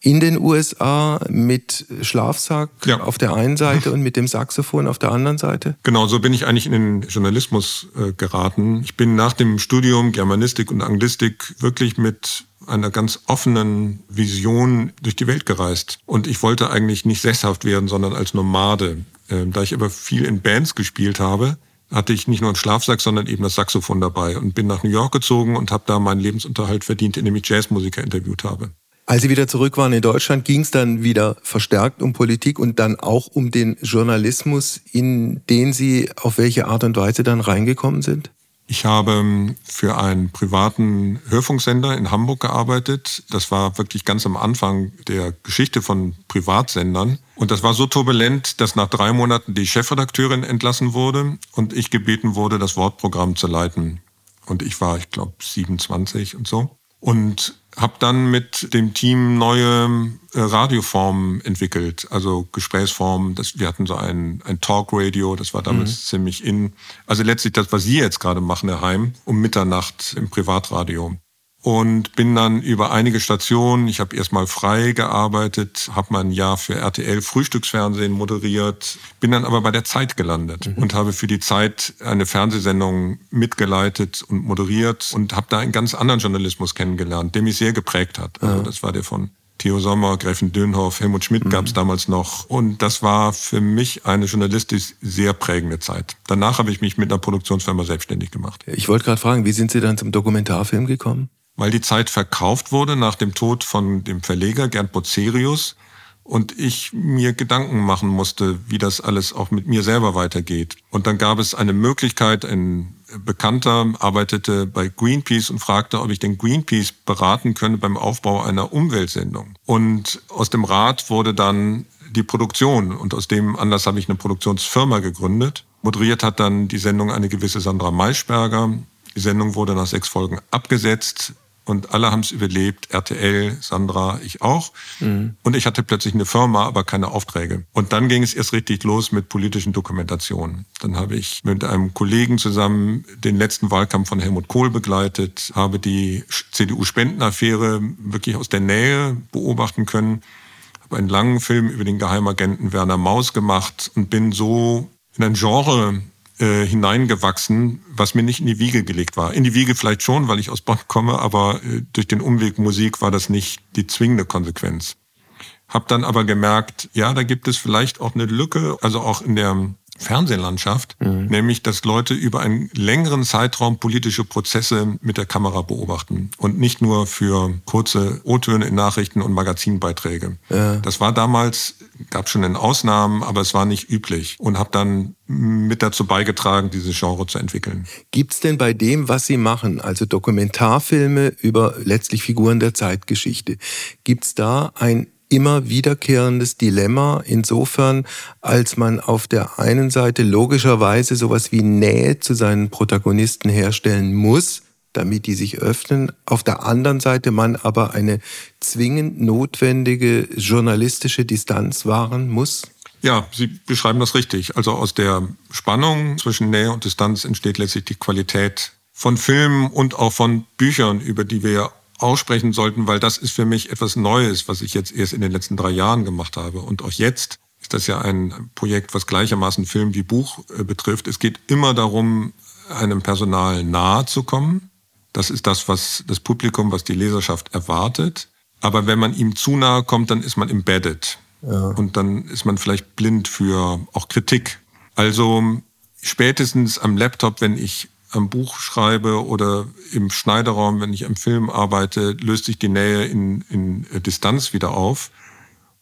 in den USA mit Schlafsack ja. auf der einen Seite und mit dem Saxophon auf der anderen Seite? Genau, so bin ich eigentlich in den Journalismus äh, geraten. Ich bin nach dem Studium Germanistik und Anglistik wirklich mit einer ganz offenen Vision durch die Welt gereist. Und ich wollte eigentlich nicht sesshaft werden, sondern als Nomade. Ähm, da ich aber viel in Bands gespielt habe, hatte ich nicht nur einen Schlafsack, sondern eben das Saxophon dabei und bin nach New York gezogen und habe da meinen Lebensunterhalt verdient, indem ich Jazzmusiker interviewt habe. Als Sie wieder zurück waren in Deutschland, ging es dann wieder verstärkt um Politik und dann auch um den Journalismus, in den Sie auf welche Art und Weise dann reingekommen sind? Ich habe ähm, für einen privaten Hörfunksender in Hamburg gearbeitet. Das war wirklich ganz am Anfang der Geschichte von Privatsendern. Und das war so turbulent, dass nach drei Monaten die Chefredakteurin entlassen wurde und ich gebeten wurde, das Wortprogramm zu leiten. Und ich war, ich glaube, 27 und so. Und habe dann mit dem Team neue äh, Radioformen entwickelt, also Gesprächsformen. Das, wir hatten so ein, ein Talk-Radio, das war damals mhm. ziemlich in. Also letztlich das, was Sie jetzt gerade machen, Herr Heim, um Mitternacht im Privatradio und bin dann über einige Stationen, ich habe erstmal frei gearbeitet, habe mal ein Jahr für RTL Frühstücksfernsehen moderiert, bin dann aber bei der Zeit gelandet mhm. und habe für die Zeit eine Fernsehsendung mitgeleitet und moderiert und habe da einen ganz anderen Journalismus kennengelernt, der mich sehr geprägt hat. Also das war der von Theo Sommer, Gräfin Dönhoff, Helmut Schmidt mhm. gab es damals noch. Und das war für mich eine journalistisch sehr prägende Zeit. Danach habe ich mich mit einer Produktionsfirma selbstständig gemacht. Ich wollte gerade fragen, wie sind Sie dann zum Dokumentarfilm gekommen? Weil die Zeit verkauft wurde nach dem Tod von dem Verleger Gerd Bozerius und ich mir Gedanken machen musste, wie das alles auch mit mir selber weitergeht. Und dann gab es eine Möglichkeit, ein Bekannter arbeitete bei Greenpeace und fragte, ob ich den Greenpeace beraten könne beim Aufbau einer Umweltsendung. Und aus dem Rat wurde dann die Produktion und aus dem Anlass habe ich eine Produktionsfirma gegründet. Moderiert hat dann die Sendung eine gewisse Sandra Maischberger. Die Sendung wurde nach sechs Folgen abgesetzt und alle haben es überlebt. RTL, Sandra, ich auch. Mhm. Und ich hatte plötzlich eine Firma, aber keine Aufträge. Und dann ging es erst richtig los mit politischen Dokumentationen. Dann habe ich mit einem Kollegen zusammen den letzten Wahlkampf von Helmut Kohl begleitet, habe die CDU-Spendenaffäre wirklich aus der Nähe beobachten können, habe einen langen Film über den Geheimagenten Werner Maus gemacht und bin so in ein Genre äh, hineingewachsen, was mir nicht in die Wiege gelegt war. In die Wiege vielleicht schon, weil ich aus Bonn komme, aber äh, durch den Umweg Musik war das nicht die zwingende Konsequenz. Hab dann aber gemerkt, ja, da gibt es vielleicht auch eine Lücke, also auch in der Fernsehlandschaft, mhm. nämlich dass Leute über einen längeren Zeitraum politische Prozesse mit der Kamera beobachten und nicht nur für kurze O-Töne in Nachrichten und Magazinbeiträge. Ja. Das war damals, gab schon in Ausnahmen, aber es war nicht üblich und habe dann mit dazu beigetragen, dieses Genre zu entwickeln. Gibt's denn bei dem, was Sie machen, also Dokumentarfilme über letztlich Figuren der Zeitgeschichte, gibt's da ein immer wiederkehrendes Dilemma insofern, als man auf der einen Seite logischerweise sowas wie Nähe zu seinen Protagonisten herstellen muss, damit die sich öffnen, auf der anderen Seite man aber eine zwingend notwendige journalistische Distanz wahren muss? Ja, Sie beschreiben das richtig. Also aus der Spannung zwischen Nähe und Distanz entsteht letztlich die Qualität von Filmen und auch von Büchern, über die wir ja aussprechen sollten, weil das ist für mich etwas Neues, was ich jetzt erst in den letzten drei Jahren gemacht habe. Und auch jetzt ist das ja ein Projekt, was gleichermaßen Film wie Buch äh, betrifft. Es geht immer darum, einem Personal nahe zu kommen. Das ist das, was das Publikum, was die Leserschaft erwartet. Aber wenn man ihm zu nahe kommt, dann ist man embedded. Ja. Und dann ist man vielleicht blind für auch Kritik. Also spätestens am Laptop, wenn ich am Buch schreibe oder im Schneiderraum, wenn ich am Film arbeite, löst sich die Nähe in, in Distanz wieder auf.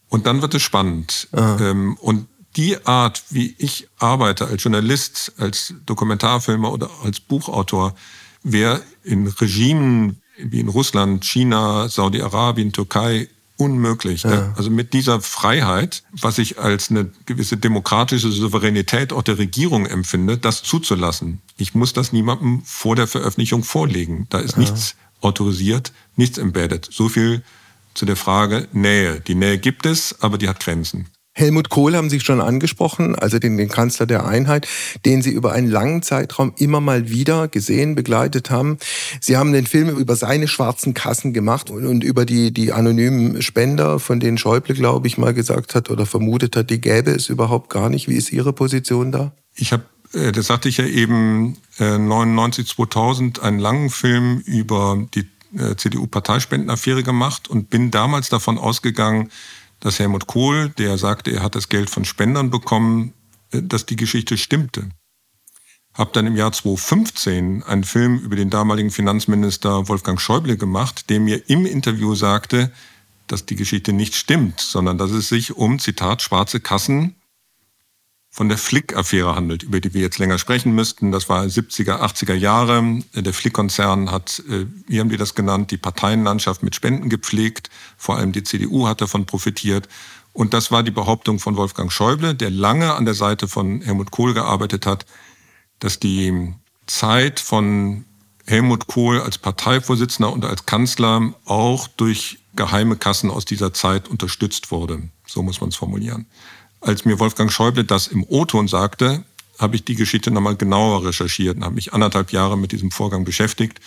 Und dann wird es spannend. Ähm, und die Art, wie ich arbeite als Journalist, als Dokumentarfilmer oder als Buchautor, wäre in Regimen wie in Russland, China, Saudi-Arabien, Türkei unmöglich. Ja. Also mit dieser Freiheit, was ich als eine gewisse demokratische Souveränität auch der Regierung empfinde, das zuzulassen. Ich muss das niemandem vor der Veröffentlichung vorlegen. Da ist ja. nichts autorisiert, nichts embedded. So viel zu der Frage Nähe. Die Nähe gibt es, aber die hat Grenzen. Helmut Kohl haben Sie schon angesprochen, also den, den, Kanzler der Einheit, den Sie über einen langen Zeitraum immer mal wieder gesehen, begleitet haben. Sie haben den Film über seine schwarzen Kassen gemacht und, und über die, die anonymen Spender, von denen Schäuble, glaube ich, mal gesagt hat oder vermutet hat, die gäbe es überhaupt gar nicht. Wie ist Ihre Position da? Ich habe, äh, das sagte ich ja eben, 99, äh, 2000 einen langen Film über die äh, CDU-Parteispendenaffäre gemacht und bin damals davon ausgegangen, dass Helmut Kohl, der sagte, er hat das Geld von Spendern bekommen, äh, dass die Geschichte stimmte. Hab dann im Jahr 2015 einen Film über den damaligen Finanzminister Wolfgang Schäuble gemacht, der mir im Interview sagte, dass die Geschichte nicht stimmt, sondern dass es sich um, Zitat, schwarze Kassen von der Flick-Affäre handelt, über die wir jetzt länger sprechen müssten. Das war 70er, 80er Jahre. Der Flick-Konzern hat, äh, wie haben wir das genannt, die Parteienlandschaft mit Spenden gepflegt. Vor allem die CDU hat davon profitiert. Und das war die Behauptung von Wolfgang Schäuble, der lange an der Seite von Helmut Kohl gearbeitet hat, dass die Zeit von Helmut Kohl als Parteivorsitzender und als Kanzler auch durch geheime Kassen aus dieser Zeit unterstützt wurde. So muss man es formulieren. Als mir Wolfgang Schäuble das im O-Ton sagte, habe ich die Geschichte nochmal genauer recherchiert und habe mich anderthalb Jahre mit diesem Vorgang beschäftigt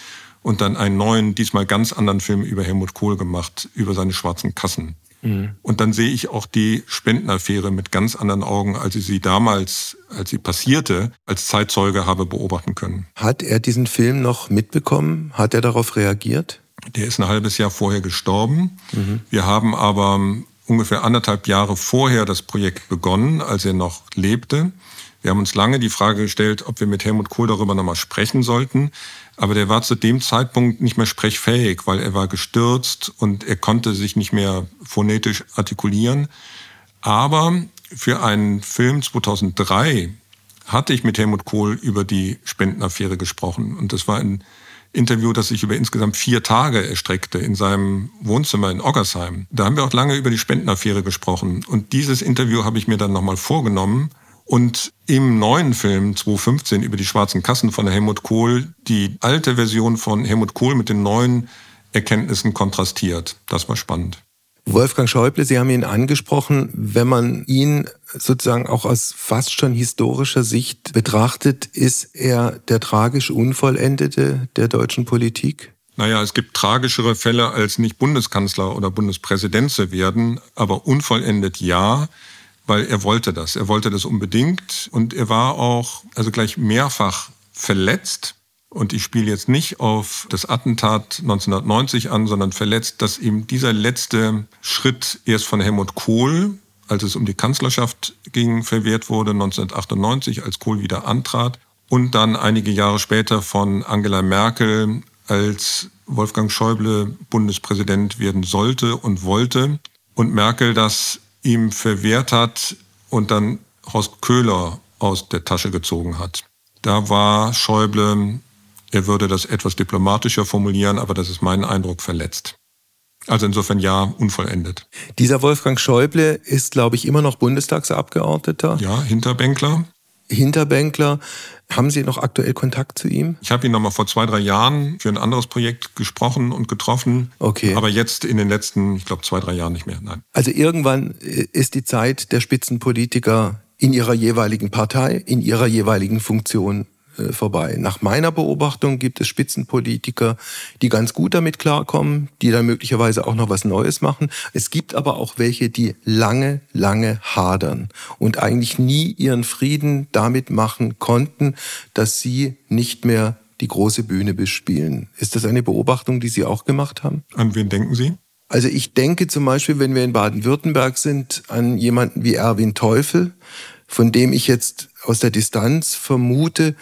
und dann einen neuen, diesmal ganz anderen Film über Helmut Kohl gemacht, über seine schwarzen Kassen. Mhm. Und dann sehe ich auch die Spendenaffäre mit ganz anderen Augen, als ich sie damals, als sie passierte, als Zeitzeuge habe beobachten können. Hat er diesen Film noch mitbekommen? Hat er darauf reagiert? Der ist ein halbes Jahr vorher gestorben. Mhm. Wir haben aber ungefähr anderthalb Jahre vorher das Projekt begonnen, als er noch lebte. Wir haben uns lange die Frage gestellt, ob wir mit Helmut Kohl darüber nochmal sprechen sollten. Aber der war zu dem Zeitpunkt nicht mehr sprechfähig, weil er war gestürzt und er konnte sich nicht mehr phonetisch artikulieren. Aber für einen Film 2003 hatte ich mit Helmut Kohl über die Spendenaffäre gesprochen. Und das war ein Interview, das sich über insgesamt vier Tage erstreckte in seinem Wohnzimmer in Oggersheim. Da haben wir auch lange über die Spendenaffäre gesprochen. Und dieses Interview habe ich mir dann nochmal vorgenommen und im neuen Film 2015 über die schwarzen Kassen von Helmut Kohl die alte Version von Helmut Kohl mit den neuen Erkenntnissen kontrastiert. Das war spannend. Wolfgang Schäuble, Sie haben ihn angesprochen, wenn man ihn sozusagen auch aus fast schon historischer Sicht betrachtet, ist er der tragisch Unvollendete der deutschen Politik? Naja, es gibt tragischere Fälle, als nicht Bundeskanzler oder Bundespräsident zu werden, aber unvollendet ja, weil er wollte das. Er wollte das unbedingt und er war auch also gleich mehrfach verletzt und ich spiele jetzt nicht auf das Attentat 1990 an, sondern verletzt, dass ihm dieser letzte Schritt erst von Helmut Kohl, als es um die Kanzlerschaft ging, verwehrt wurde, 1998, als Kohl wieder antrat. Und dann einige Jahre später von Angela Merkel, als Wolfgang Schäuble Bundespräsident werden sollte und wollte. Und Merkel das ihm verwehrt hat und dann Horst Köhler aus der Tasche gezogen hat. Da war Schäuble er würde das etwas diplomatischer formulieren, aber das ist mein Eindruck verletzt. Also insofern ja, unvollendet. Dieser Wolfgang Schäuble ist, glaube ich, immer noch Bundestagsabgeordneter. Ja, Hinterbänkler. Hinterbänkler. Haben Sie noch aktuell Kontakt zu ihm? Ich habe ihn noch mal vor zwei, drei Jahren für ein anderes Projekt gesprochen und getroffen. Okay. Aber jetzt in den letzten, ich glaube, zwei, drei Jahren nicht mehr. Nein. Also irgendwann ist die Zeit der Spitzenpolitiker in ihrer jeweiligen Partei, in ihrer jeweiligen Funktion äh, vorbei. Nach meiner Beobachtung gibt es Spitzenpolitiker, die ganz gut damit klarkommen, die dann möglicherweise auch noch was Neues machen. Es gibt aber auch welche, die lange, lange hadern und eigentlich nie ihren Frieden damit machen konnten, dass sie nicht mehr die große Bühne bespielen. Ist das eine Beobachtung, die Sie auch gemacht haben? An wen denken Sie? Also ich denke zum Beispiel, wenn wir in Baden-Württemberg sind, an jemanden wie Erwin Teufel, von dem ich jetzt aus der Distanz vermute,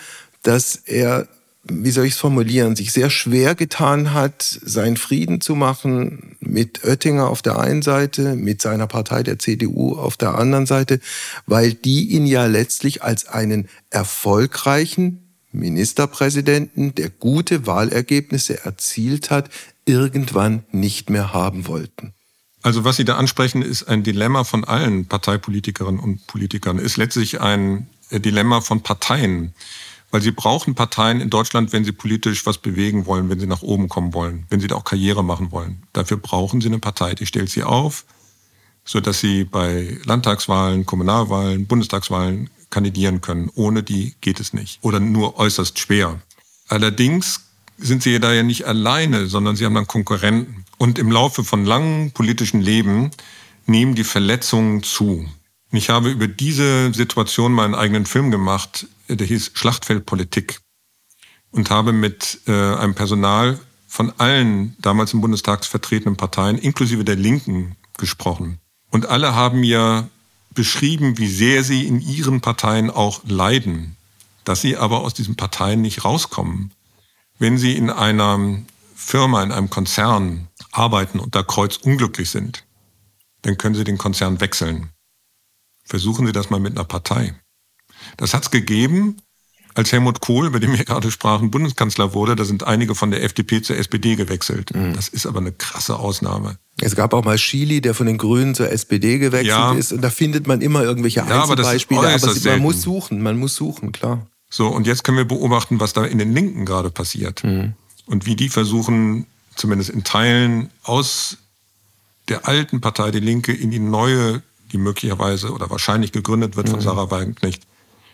dass er, wie soll ich es formulieren, sich sehr schwer getan hat, seinen Frieden zu machen mit Oettinger auf der einen Seite, mit seiner Partei der CDU auf der anderen Seite, weil die ihn ja letztlich als einen erfolgreichen Ministerpräsidenten, der gute Wahlergebnisse erzielt hat, irgendwann nicht mehr haben wollten. Also was Sie da ansprechen, ist ein Dilemma von allen Parteipolitikerinnen und Politikern, ist letztlich ein Dilemma von Parteien. Weil sie brauchen Parteien in Deutschland, wenn sie politisch was bewegen wollen, wenn sie nach oben kommen wollen, wenn sie da auch Karriere machen wollen. Dafür brauchen sie eine Partei, die stellt sie auf, sodass sie bei Landtagswahlen, Kommunalwahlen, Bundestagswahlen kandidieren können. Ohne die geht es nicht. Oder nur äußerst schwer. Allerdings sind sie da ja nicht alleine, sondern sie haben dann Konkurrenten. Und im Laufe von langem politischen Leben nehmen die Verletzungen zu. Ich habe über diese Situation meinen eigenen Film gemacht, der hieß Schlachtfeldpolitik und habe mit äh, einem Personal von allen damals im Bundestag vertretenen Parteien, inklusive der Linken, gesprochen. Und alle haben mir beschrieben, wie sehr sie in ihren Parteien auch leiden, dass sie aber aus diesen Parteien nicht rauskommen. Wenn sie in einer Firma, in einem Konzern arbeiten und da kreuzunglücklich sind, dann können sie den Konzern wechseln. Versuchen Sie das mal mit einer Partei. Das hat es gegeben, als Helmut Kohl, über den wir gerade sprachen, Bundeskanzler wurde, da sind einige von der FDP zur SPD gewechselt. Mhm. Das ist aber eine krasse Ausnahme. Es gab auch mal Chili, der von den Grünen zur SPD gewechselt ja. ist. Und da findet man immer irgendwelche ja, Einzelbeispiele. Aber, aber man muss suchen, man muss suchen, klar. So, und jetzt können wir beobachten, was da in den Linken gerade passiert. Mhm. Und wie die versuchen, zumindest in Teilen aus der alten Partei Die Linke in die neue, die möglicherweise oder wahrscheinlich gegründet wird von mhm. Sarah Wagenknecht,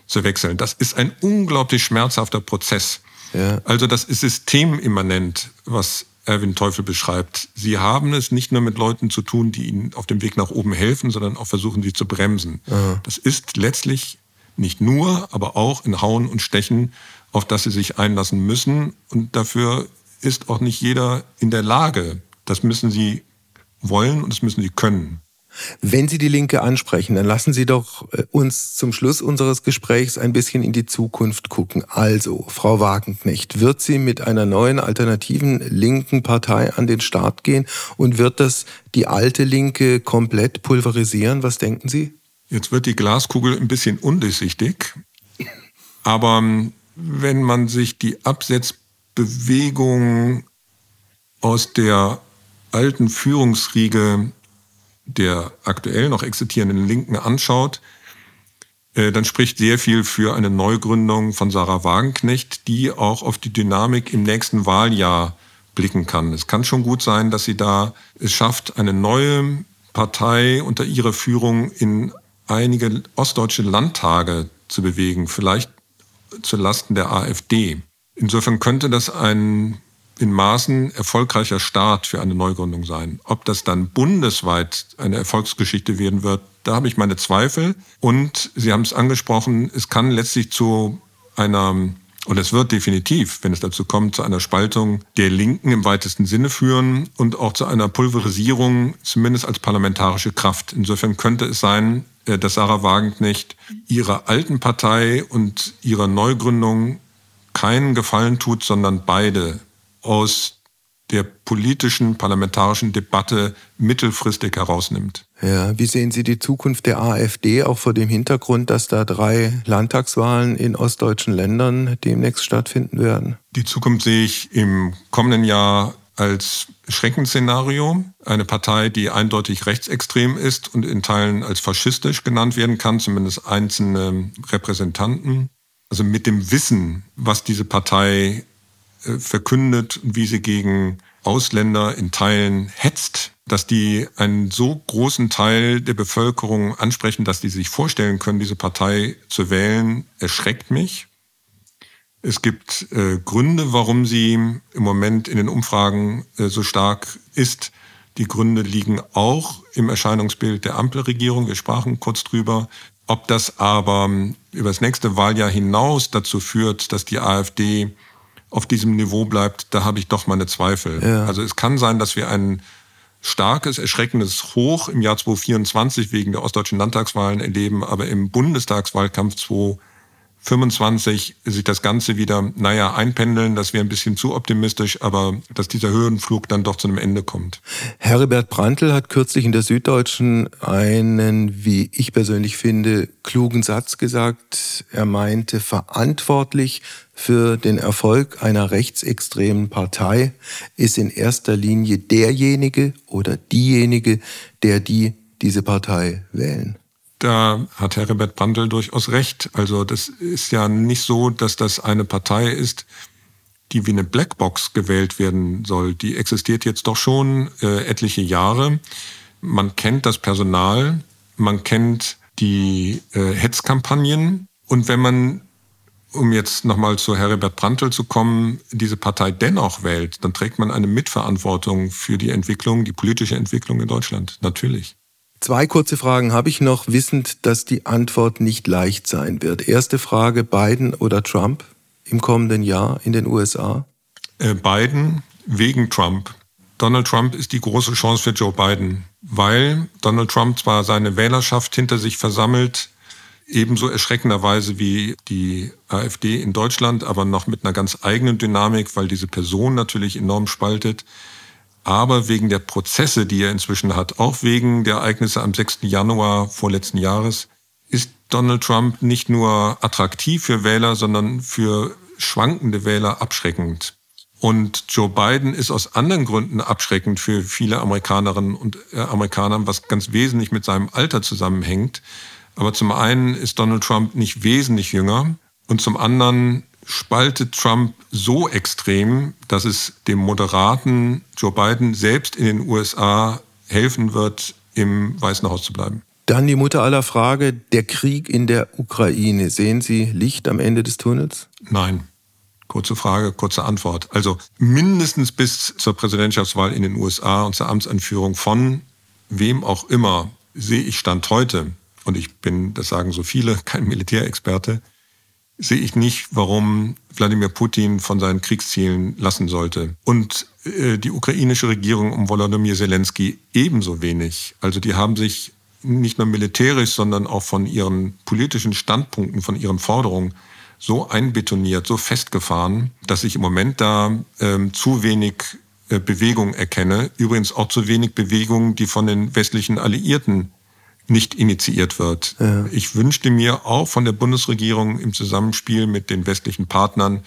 zu wechseln. Das ist ein unglaublich schmerzhafter Prozess. Ja. Also das ist systemimmanent, was Erwin Teufel beschreibt. Sie haben es nicht nur mit Leuten zu tun, die ihnen auf dem Weg nach oben helfen, sondern auch versuchen, sie zu bremsen. Aha. Das ist letztlich nicht nur, aber auch in Hauen und Stechen, auf das sie sich einlassen müssen. Und dafür ist auch nicht jeder in der Lage. Das müssen sie wollen und das müssen sie können. Wenn Sie die Linke ansprechen, dann lassen Sie doch äh, uns zum Schluss unseres Gesprächs ein bisschen in die Zukunft gucken. Also, Frau Wagenknecht, wird sie mit einer neuen alternativen linken Partei an den Start gehen und wird das die alte Linke komplett pulverisieren? Was denken Sie? Jetzt wird die Glaskugel ein bisschen undurchsichtig. Aber ähm, wenn man sich die Absetzbewegung aus der alten Führungsriege der aktuell noch existierenden Linken anschaut, äh, dann spricht sehr viel für eine Neugründung von Sarah Wagenknecht, die auch auf die Dynamik im nächsten Wahljahr blicken kann. Es kann schon gut sein, dass sie da es schafft, eine neue Partei unter ihrer Führung in einige ostdeutsche Landtage zu bewegen, vielleicht zu Lasten der AfD. Insofern könnte das ein in Maßen erfolgreicher Start für eine Neugründung sein. Ob das dann bundesweit eine Erfolgsgeschichte werden wird, da habe ich meine Zweifel. Und Sie haben es angesprochen, es kann letztlich zu einer, und es wird definitiv, wenn es dazu kommt, zu einer Spaltung der Linken im weitesten Sinne führen und auch zu einer Pulverisierung, zumindest als parlamentarische Kraft. Insofern könnte es sein, äh, dass Sarah Wagenknecht ihrer alten Partei und ihrer Neugründung keinen Gefallen tut, sondern beide aus der politischen parlamentarischen Debatte mittelfristig herausnimmt. Ja, wie sehen Sie die Zukunft der AfD auch vor dem Hintergrund, dass da drei Landtagswahlen in ostdeutschen Ländern demnächst stattfinden werden? Die Zukunft sehe ich im kommenden Jahr als Schreckensszenario. Eine Partei, die eindeutig rechtsextrem ist und in Teilen als faschistisch genannt werden kann, zumindest einzelne Repräsentanten. Also mit dem Wissen, was diese Partei verkündet, wie sie gegen Ausländer in Teilen hetzt, dass die einen so großen Teil der Bevölkerung ansprechen, dass die sich vorstellen können, diese Partei zu wählen, erschreckt mich. Es gibt äh, Gründe, warum sie im Moment in den Umfragen äh, so stark ist. Die Gründe liegen auch im Erscheinungsbild der Ampelregierung. Wir sprachen kurz drüber. Ob das aber über das nächste Wahljahr hinaus dazu führt, dass die AfD auf diesem Niveau bleibt, da habe ich doch meine Zweifel. Ja. Also es kann sein, dass wir ein starkes, erschreckendes Hoch im Jahr 2024 wegen der ostdeutschen Landtagswahlen erleben, aber im Bundestagswahlkampf 2024 25 sich das Ganze wieder, naja, einpendeln. Das wäre ein bisschen zu optimistisch, aber dass dieser Höhenflug dann doch zu einem Ende kommt. Herbert Brandl hat kürzlich in der Süddeutschen einen, wie ich persönlich finde, klugen Satz gesagt. Er meinte, verantwortlich für den Erfolg einer rechtsextremen Partei ist in erster Linie derjenige oder diejenige, der die diese Partei wählen da hat Herbert Brandl durchaus recht. Also das ist ja nicht so, dass das eine Partei ist, die wie eine Blackbox gewählt werden soll. Die existiert jetzt doch schon äh, etliche Jahre. Man kennt das Personal, man kennt die äh, Hetzkampagnen. Und wenn man, um jetzt nochmal zu Herbert Brandl zu kommen, diese Partei dennoch wählt, dann trägt man eine Mitverantwortung für die Entwicklung, die politische Entwicklung in Deutschland. Natürlich. Zwei kurze Fragen habe ich noch, wissend, dass die Antwort nicht leicht sein wird. Erste Frage, Biden oder Trump im kommenden Jahr in den USA? Äh, Biden wegen Trump. Donald Trump ist die große Chance für Joe Biden, weil Donald Trump zwar seine Wählerschaft hinter sich versammelt, ebenso erschreckenderweise wie die AfD in Deutschland, aber noch mit einer ganz eigenen Dynamik, weil diese Person natürlich enorm spaltet aber wegen der Prozesse, die er inzwischen hat, auch wegen der Ereignisse am 6. Januar vorletzten Jahres, ist Donald Trump nicht nur attraktiv für Wähler, sondern für schwankende Wähler abschreckend. Und Joe Biden ist aus anderen Gründen abschreckend für viele Amerikanerinnen und äh, Amerikaner, was ganz wesentlich mit seinem Alter zusammenhängt. Aber zum einen ist Donald Trump nicht wesentlich jünger und zum anderen spaltet Trump so extrem, dass es dem moderaten Joe Biden selbst in den USA helfen wird, im Weißen Haus zu bleiben. Dann die Mutter aller Frage, der Krieg in der Ukraine. Sehen Sie Licht am Ende des Tunnels? Nein. Kurze Frage, kurze Antwort. Also mindestens bis zur Präsidentschaftswahl in den USA und zur Amtsanführung von wem auch immer sehe ich Stand heute, und ich bin, das sagen so viele, kein Militärexperte, sehe ich nicht, warum Wladimir Putin von seinen Kriegszielen lassen sollte. Und äh, die ukrainische Regierung um Volodymyr Zelensky ebenso wenig. Also die haben sich nicht nur militärisch, sondern auch von ihren politischen Standpunkten, von ihren Forderungen so einbetoniert, so festgefahren, dass ich im Moment da ähm, zu wenig äh, Bewegung erkenne. Übrigens auch zu wenig Bewegung, die von den westlichen Alliierten nicht initiiert wird. Ja. Ich wünschte mir auch von der Bundesregierung im Zusammenspiel mit den westlichen Partnern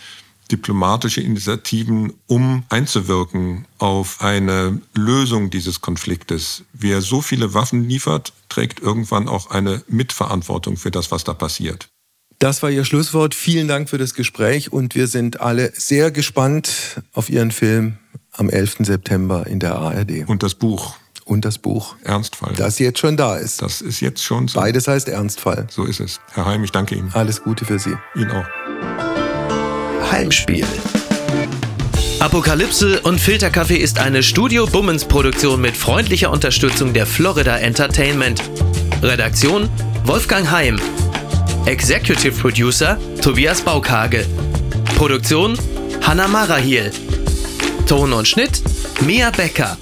diplomatische Initiativen, um einzuwirken auf eine Lösung dieses Konfliktes. Wer so viele Waffen liefert, trägt irgendwann auch eine Mitverantwortung für das, was da passiert. Das war Ihr Schlusswort. Vielen Dank für das Gespräch und wir sind alle sehr gespannt auf Ihren Film am 11. September in der ARD. Und das Buch und das Buch Ernstfall. Das jetzt schon da ist. Das ist jetzt schon so. Beides heißt Ernstfall. So ist es. Herr Heim, ich danke Ihnen. Alles Gute für Sie. Ihnen auch. Heimspiel. Apokalypse und Filterkaffee ist eine Studio Bummens Produktion mit freundlicher Unterstützung der Florida Entertainment. Redaktion Wolfgang Heim. Executive Producer Tobias Baukage. Produktion Hanna Marahiel. Ton und Schnitt Mia Becker.